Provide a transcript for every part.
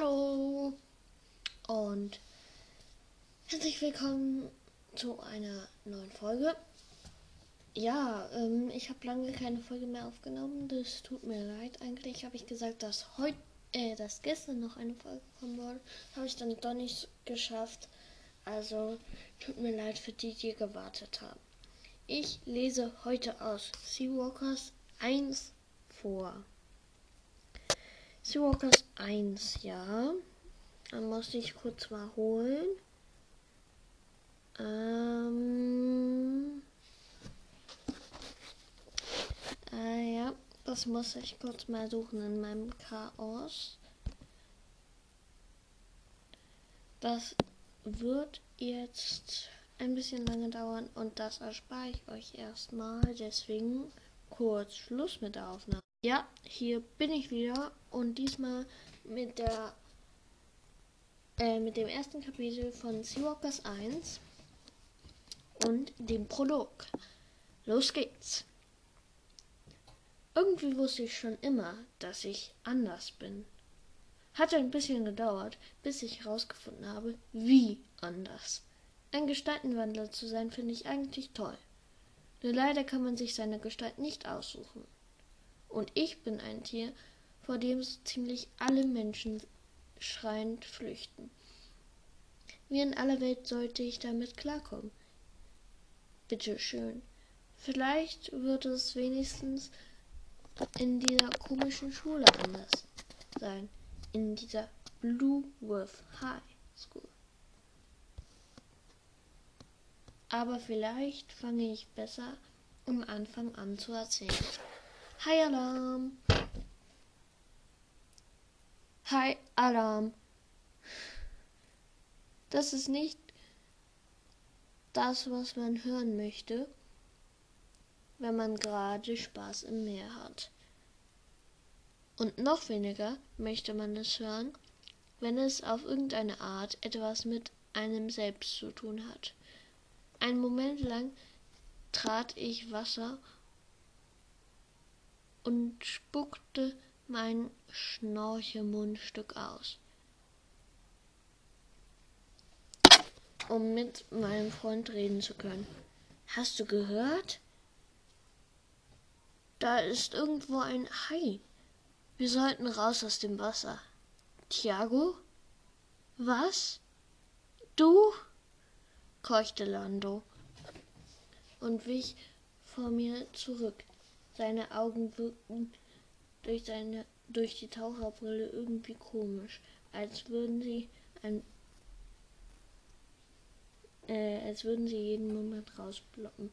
Hallo und herzlich willkommen zu einer neuen Folge. Ja, ähm, ich habe lange keine Folge mehr aufgenommen. Das tut mir leid. Eigentlich habe ich gesagt, dass heute, äh, dass gestern noch eine Folge kommen wollte. Habe ich dann doch nicht geschafft. Also tut mir leid für die, die gewartet haben. Ich lese heute aus Seawalkers 1 vor. Seawalkers 1, ja. Dann muss ich kurz mal holen. Ähm. Äh, ja, das muss ich kurz mal suchen in meinem Chaos. Das wird jetzt ein bisschen lange dauern und das erspare ich euch erstmal. Deswegen kurz Schluss mit der Aufnahme. Ja, hier bin ich wieder und diesmal mit der äh, mit dem ersten Kapitel von Seawalkers 1 und dem Prolog. Los geht's. Irgendwie wusste ich schon immer, dass ich anders bin. Hatte ein bisschen gedauert, bis ich herausgefunden habe, wie anders. Ein Gestaltenwandler zu sein, finde ich eigentlich toll. Nur leider kann man sich seine Gestalt nicht aussuchen. Und ich bin ein Tier, vor dem so ziemlich alle Menschen schreiend flüchten. Wie in aller Welt sollte ich damit klarkommen. Bitte schön. Vielleicht wird es wenigstens in dieser komischen Schule anders sein. In dieser Blue Wolf High School. Aber vielleicht fange ich besser am Anfang an zu erzählen. Hi Alarm. Hi Alarm. Das ist nicht das, was man hören möchte, wenn man gerade Spaß im Meer hat. Und noch weniger möchte man es hören, wenn es auf irgendeine Art etwas mit einem selbst zu tun hat. Einen Moment lang trat ich Wasser und spuckte mein Schnorchelmundstück aus, um mit meinem Freund reden zu können. Hast du gehört? Da ist irgendwo ein Hai. Wir sollten raus aus dem Wasser. Tiago? Was? Du? keuchte Lando und wich vor mir zurück. Seine Augen wirkten durch, seine, durch die Taucherbrille irgendwie komisch, als würden sie ein äh, als würden sie jeden Moment rausblocken.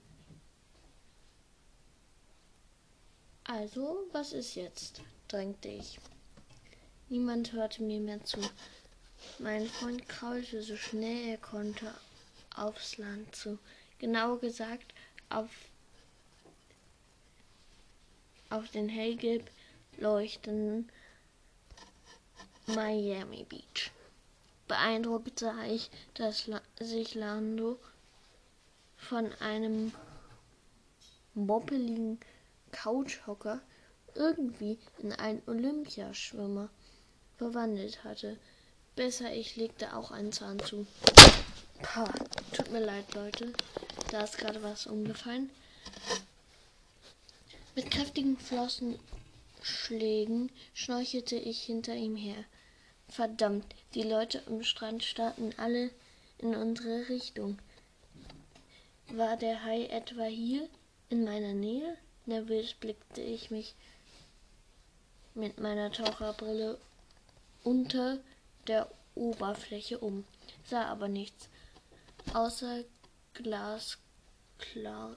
Also, was ist jetzt? drängte ich. Niemand hörte mir mehr zu. Mein Freund kraulte so schnell er konnte aufs Land zu. Genauer gesagt auf auf den hellgelb leuchtenden Miami Beach. Beeindruckt sah ich, dass sich Lando von einem moppeligen Couchhocker irgendwie in einen Olympiaschwimmer verwandelt hatte. Besser, ich legte auch einen Zahn zu. Pah, tut mir leid, Leute. Da ist gerade was umgefallen. Mit kräftigen Flossenschlägen schnorchelte ich hinter ihm her. Verdammt, die Leute am Strand starrten alle in unsere Richtung. War der Hai etwa hier, in meiner Nähe? Nervös blickte ich mich mit meiner Taucherbrille unter der Oberfläche um, sah aber nichts, außer glasklar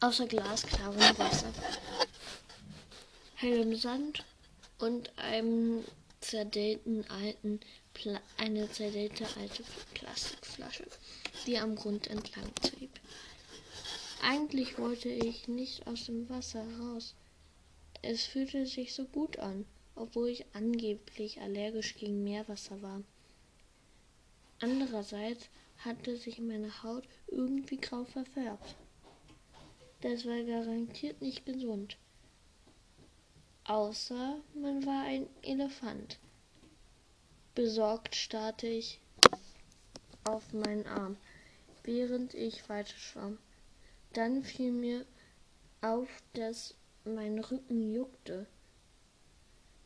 außer glasklarem Wasser, hellem Sand und einem zerdellten alten Pla eine zerdellte alte Plastikflasche, die am Grund entlang trieb. Eigentlich wollte ich nicht aus dem Wasser raus. Es fühlte sich so gut an, obwohl ich angeblich allergisch gegen Meerwasser war. Andererseits hatte sich meine Haut irgendwie grau verfärbt. Das war garantiert nicht gesund. Außer man war ein Elefant. Besorgt starrte ich auf meinen Arm, während ich weiter schwamm. Dann fiel mir auf, dass mein Rücken juckte,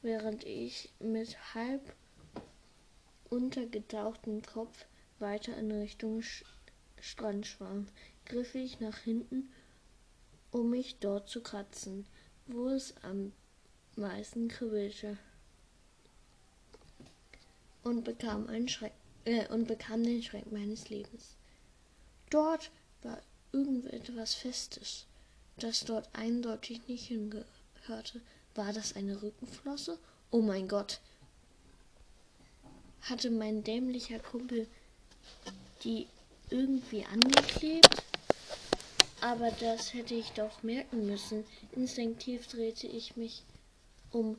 während ich mit halb untergetauchtem Kopf weiter in Richtung Strand schwamm, griff ich nach hinten, um mich dort zu kratzen, wo es am meisten kribbelte und bekam, einen Schreck, äh, und bekam den Schreck meines Lebens. Dort war irgendetwas Festes, das dort eindeutig nicht hingehörte. War das eine Rückenflosse? Oh mein Gott! Hatte mein dämlicher Kumpel die irgendwie angeklebt? Aber das hätte ich doch merken müssen. Instinktiv drehte ich mich um,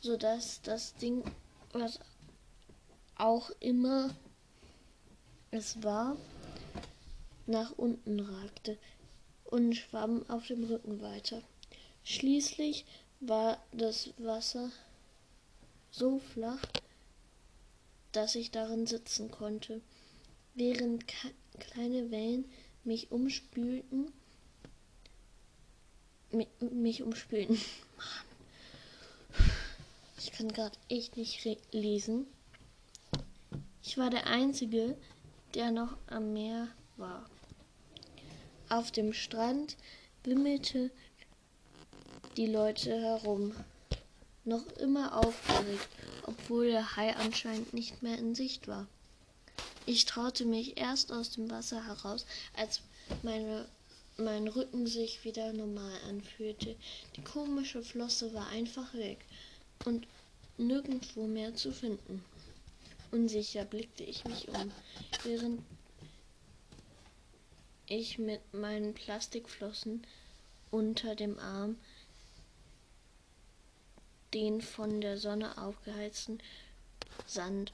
sodass das Ding, was auch immer es war, nach unten ragte und schwamm auf dem Rücken weiter. Schließlich war das Wasser so flach, dass ich darin sitzen konnte, während kleine Wellen mich umspülten. Mich umspülten. Ich kann gerade echt nicht lesen. Ich war der Einzige, der noch am Meer war. Auf dem Strand wimmelte die Leute herum, noch immer aufgeregt, obwohl der Hai anscheinend nicht mehr in Sicht war. Ich traute mich erst aus dem Wasser heraus, als meine, mein Rücken sich wieder normal anfühlte. Die komische Flosse war einfach weg und nirgendwo mehr zu finden. Unsicher blickte ich mich um, während ich mit meinen Plastikflossen unter dem Arm den von der Sonne aufgeheizten Sand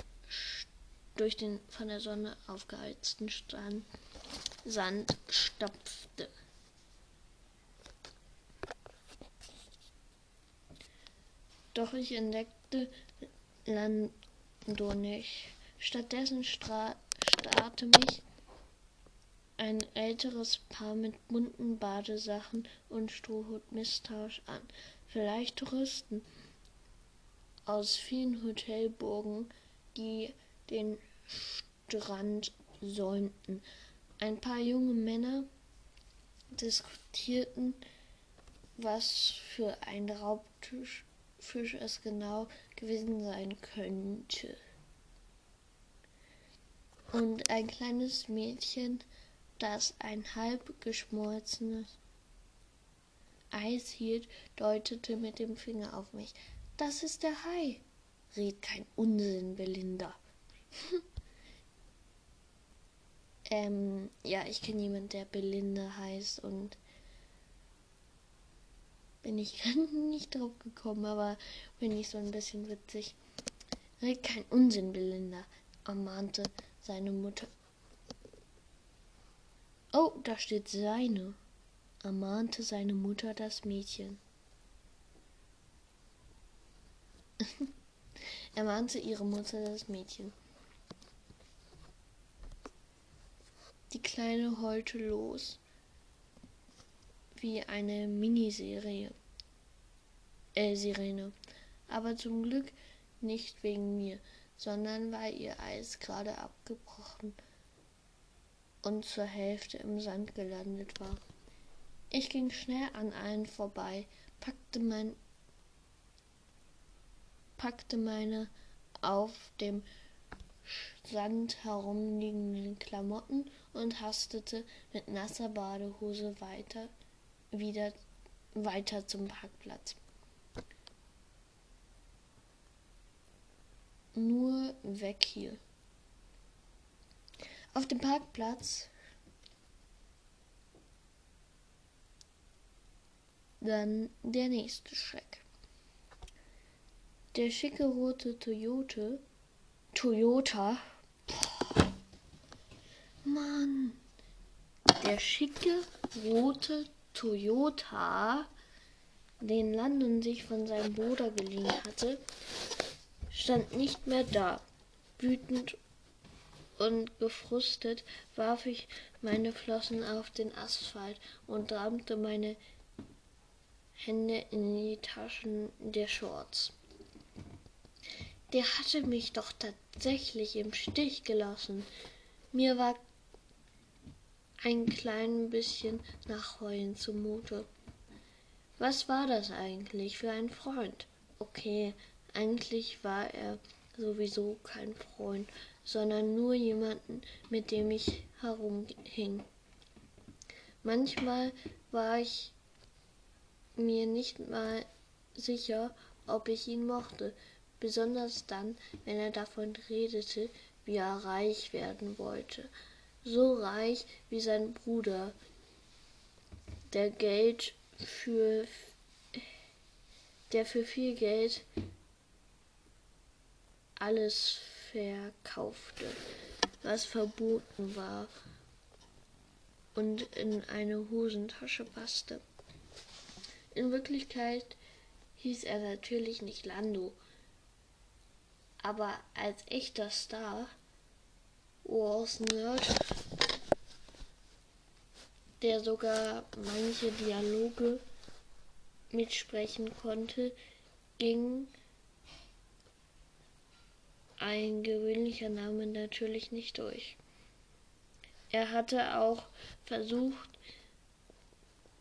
durch den von der Sonne aufgeheizten Strand Sand stopfte. Doch ich entdeckte Lando nicht. Stattdessen starrte mich ein älteres Paar mit bunten Badesachen und Strohhut misstrauisch an. Vielleicht Touristen aus vielen Hotelburgen, die den Strand säumten. Ein paar junge Männer diskutierten, was für ein Raubfisch es genau gewesen sein könnte. Und ein kleines Mädchen das ein halb geschmolzenes Eis hielt, deutete mit dem Finger auf mich. Das ist der Hai. Red kein Unsinn, Belinda. ähm, ja, ich kenne jemanden, der Belinda heißt und bin ich nicht drauf gekommen, aber finde ich so ein bisschen witzig. Red kein Unsinn, Belinda, ermahnte seine Mutter Oh, da steht seine, ermahnte seine Mutter das Mädchen. ermahnte ihre Mutter das Mädchen. Die Kleine heulte los, wie eine Miniserie, äh, Sirene. Aber zum Glück nicht wegen mir, sondern weil ihr Eis gerade abgebrochen und zur Hälfte im Sand gelandet war. Ich ging schnell an allen vorbei, packte, mein, packte meine auf dem Sand herumliegenden Klamotten und hastete mit nasser Badehose weiter wieder weiter zum Parkplatz. Nur weg hier. Auf dem Parkplatz dann der nächste Schreck. Der schicke rote Toyota, Toyota, Mann, der schicke rote Toyota den Landon sich von seinem Bruder geliehen hatte, stand nicht mehr da. Wütend und gefrustet warf ich meine Flossen auf den Asphalt und rammte meine Hände in die Taschen der Shorts. Der hatte mich doch tatsächlich im Stich gelassen. Mir war ein klein bisschen nach Heulen zumute. Was war das eigentlich für ein Freund? Okay, eigentlich war er sowieso kein Freund, sondern nur jemanden, mit dem ich herumhing. Manchmal war ich mir nicht mal sicher, ob ich ihn mochte, besonders dann, wenn er davon redete, wie er reich werden wollte, so reich wie sein Bruder, der Geld für der für viel Geld alles verkaufte, was verboten war und in eine Hosentasche passte. In Wirklichkeit hieß er natürlich nicht Lando, aber als echter Star, Wars Nerd, der sogar manche Dialoge mitsprechen konnte, ging ein gewöhnlicher Name natürlich nicht durch. Er hatte auch versucht,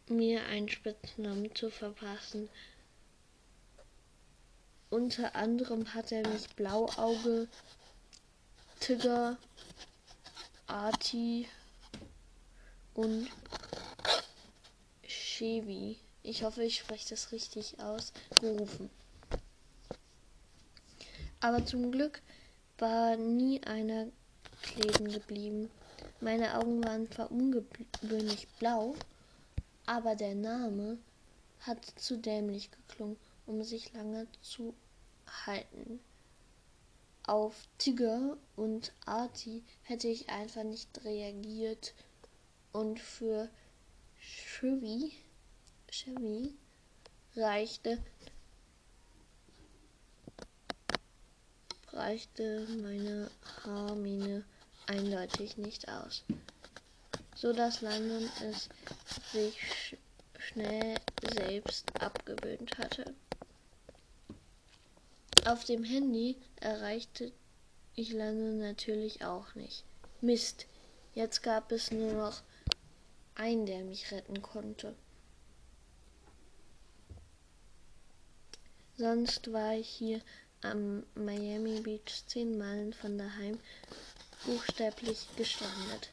mir einen Spitznamen zu verpassen. Unter anderem hat er mich Blauauge, Tigger, Arti und Chevy, ich hoffe, ich spreche das richtig aus, gerufen. Aber zum Glück war nie einer kleben geblieben. Meine Augen waren zwar ungewöhnlich blau, aber der Name hat zu dämlich geklungen, um sich lange zu halten. Auf Tiger und Arti hätte ich einfach nicht reagiert und für Chevy, Chevy reichte reichte meine Haarmine eindeutig nicht aus, so dass Landon es sich sch schnell selbst abgewöhnt hatte. Auf dem Handy erreichte ich Landon natürlich auch nicht. Mist, jetzt gab es nur noch einen, der mich retten konnte. Sonst war ich hier am Miami Beach zehn Meilen von daheim buchstäblich gestrandet.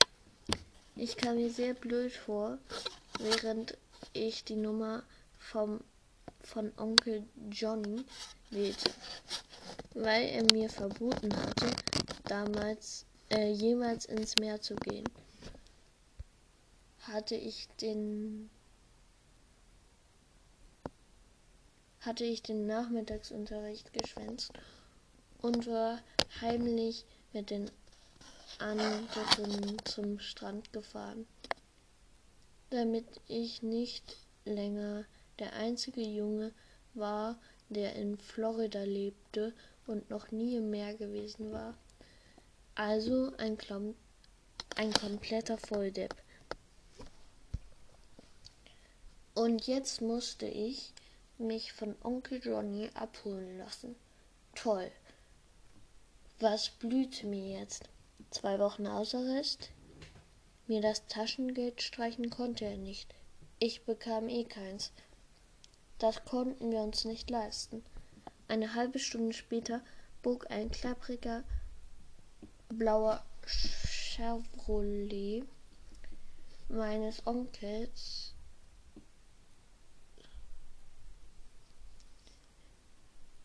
Ich kam mir sehr blöd vor, während ich die Nummer vom, von Onkel Johnny wählte, weil er mir verboten hatte, damals äh, jemals ins Meer zu gehen. Hatte ich den hatte ich den Nachmittagsunterricht geschwänzt und war heimlich mit den anderen zum Strand gefahren, damit ich nicht länger der einzige Junge war, der in Florida lebte und noch nie im Meer gewesen war. Also ein, Klom ein kompletter Volldepp. Und jetzt musste ich mich von Onkel Johnny abholen lassen. Toll. Was blühte mir jetzt? Zwei Wochen Hausarrest? Mir das Taschengeld streichen konnte er nicht. Ich bekam eh keins. Das konnten wir uns nicht leisten. Eine halbe Stunde später bog ein klappriger blauer Chevrolet meines Onkels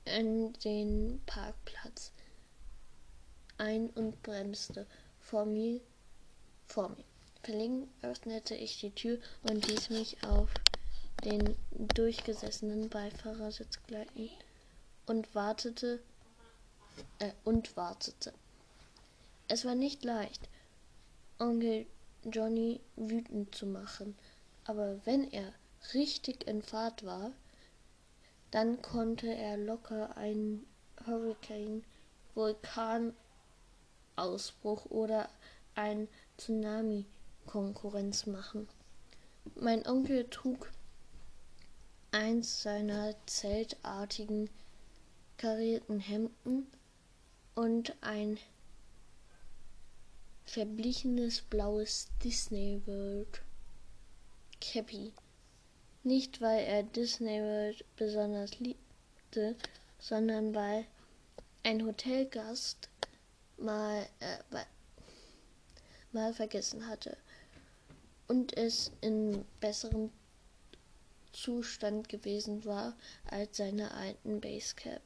in den Parkplatz ein und bremste vor mir. Vor mir. Verlegen öffnete ich die Tür und ließ mich auf den durchgesessenen Beifahrersitz gleiten und wartete äh, und wartete. Es war nicht leicht, Onkel Johnny wütend zu machen, aber wenn er richtig in Fahrt war, Dann konnte er locker einen Hurricane, Vulkanausbruch oder ein Tsunami Konkurrenz machen. Mein Onkel trug eins seiner zeltartigen karierten Hemden und ein verblichenes blaues Disney World Cappy. Nicht weil er Disney World besonders liebte, sondern weil ein Hotelgast mal, äh, mal vergessen hatte und es in besserem Zustand gewesen war als seine alten Basecap.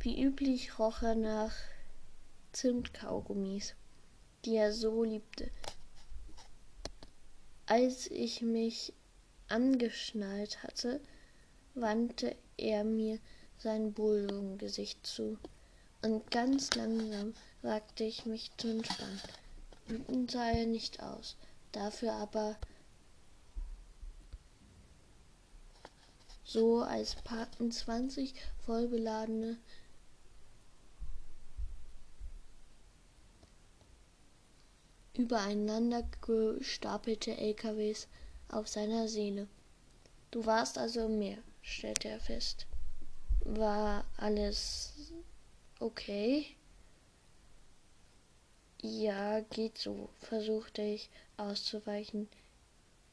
Wie üblich roch er nach Zimtkaugummis, die er so liebte. Als ich mich angeschnallt hatte, wandte er mir sein Bulldogengesicht zu, und ganz langsam wagte ich mich zu entspannen. Wütend sah er nicht aus, dafür aber so, als parkten zwanzig vollbeladene übereinander gestapelte LKWs auf seiner Seele. Du warst also im Meer, stellte er fest. War alles okay? Ja, geht so, versuchte ich auszuweichen.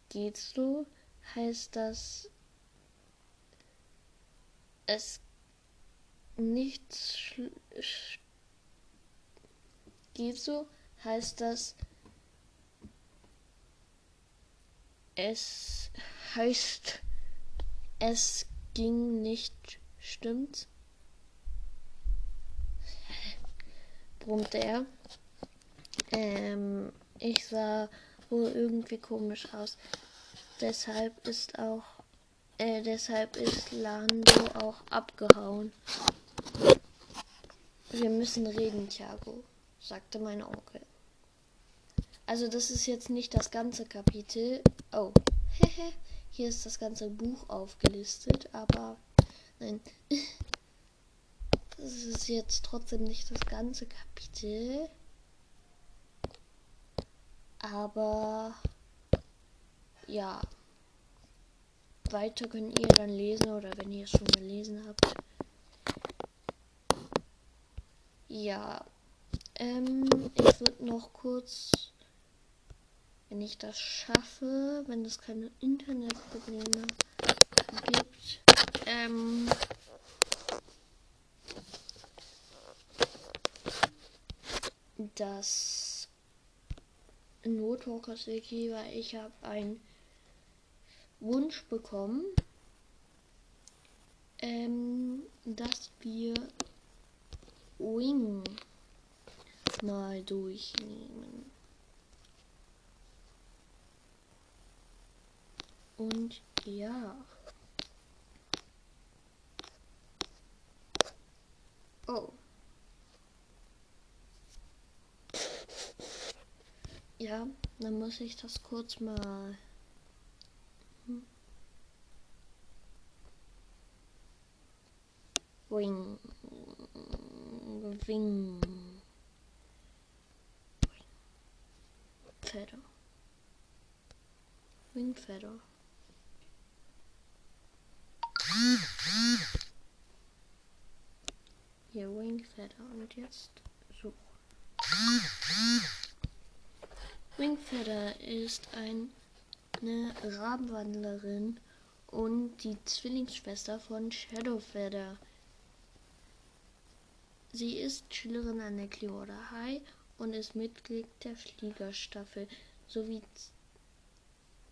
Geht so? Heißt das, es nichts geht so? Heißt das, Es heißt, es ging nicht, stimmt's? brummte er. Ähm, ich sah wohl irgendwie komisch aus. Deshalb ist auch, äh, deshalb ist Lando auch abgehauen. Wir müssen reden, Thiago, sagte mein Onkel. Also das ist jetzt nicht das ganze Kapitel. Oh, hier ist das ganze Buch aufgelistet, aber nein. Das ist jetzt trotzdem nicht das ganze Kapitel. Aber ja. Weiter könnt ihr dann lesen oder wenn ihr es schon gelesen habt. Ja. Ähm, ich würde noch kurz wenn ich das schaffe, wenn es keine Internetprobleme gibt. Ähm, das Notwalkers Wiki, weil ich habe einen Wunsch bekommen, ähm, dass wir Wing mal durchnehmen. Und ja. Oh. Ja, dann muss ich das kurz mal. Wing. Wing. Feather. Wing Feather. Hier Wingfeather und jetzt so. Wingfeather ist ein, eine Rabenwandlerin und die Zwillingsschwester von Shadowfeather. Sie ist Schülerin an der Clearwater High und ist Mitglied der Fliegerstaffel sowie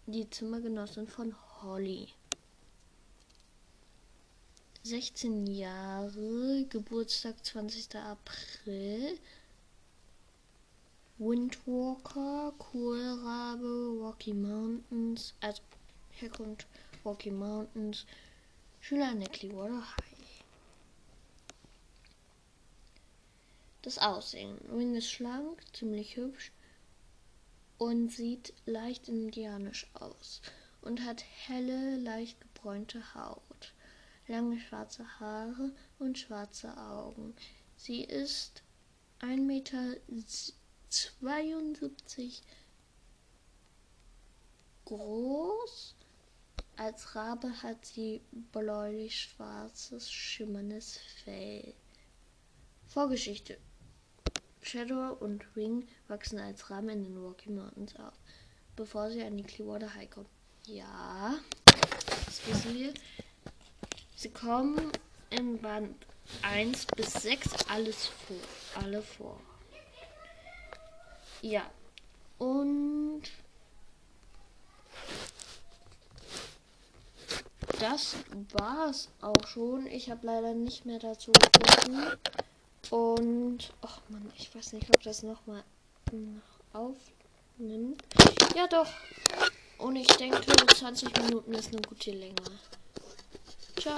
die Zimmergenossin von Holly. 16 Jahre, Geburtstag 20. April. Windwalker, Kohlrabe, Rocky Mountains, also Herkunft Rocky Mountains, Schüler an der Clearwater High. Das Aussehen. Wing ist schlank, ziemlich hübsch und sieht leicht indianisch aus und hat helle, leicht gebräunte Haut. lange schwarze Haare und schwarze Augen. Sie ist 1,72 Meter groß. Als Rabe hat sie bläulich-schwarzes, schimmerndes Fell. Vorgeschichte. Shadow und Wing wachsen als Raben in den Rocky Mountains auf, bevor sie an die Clearwater High kommen. Ja, das wissen wir. Sie kommen im Band 1 bis 6 alles vor. Alle vor. Ja. Und das war's auch schon. Ich habe leider nicht mehr dazu gefunden. Und, ach man, ich weiß nicht, ob das nochmal aufnimmt. Ja, doch. Und ich denke, 20 Minuten ist eine gute Länge. Ciao.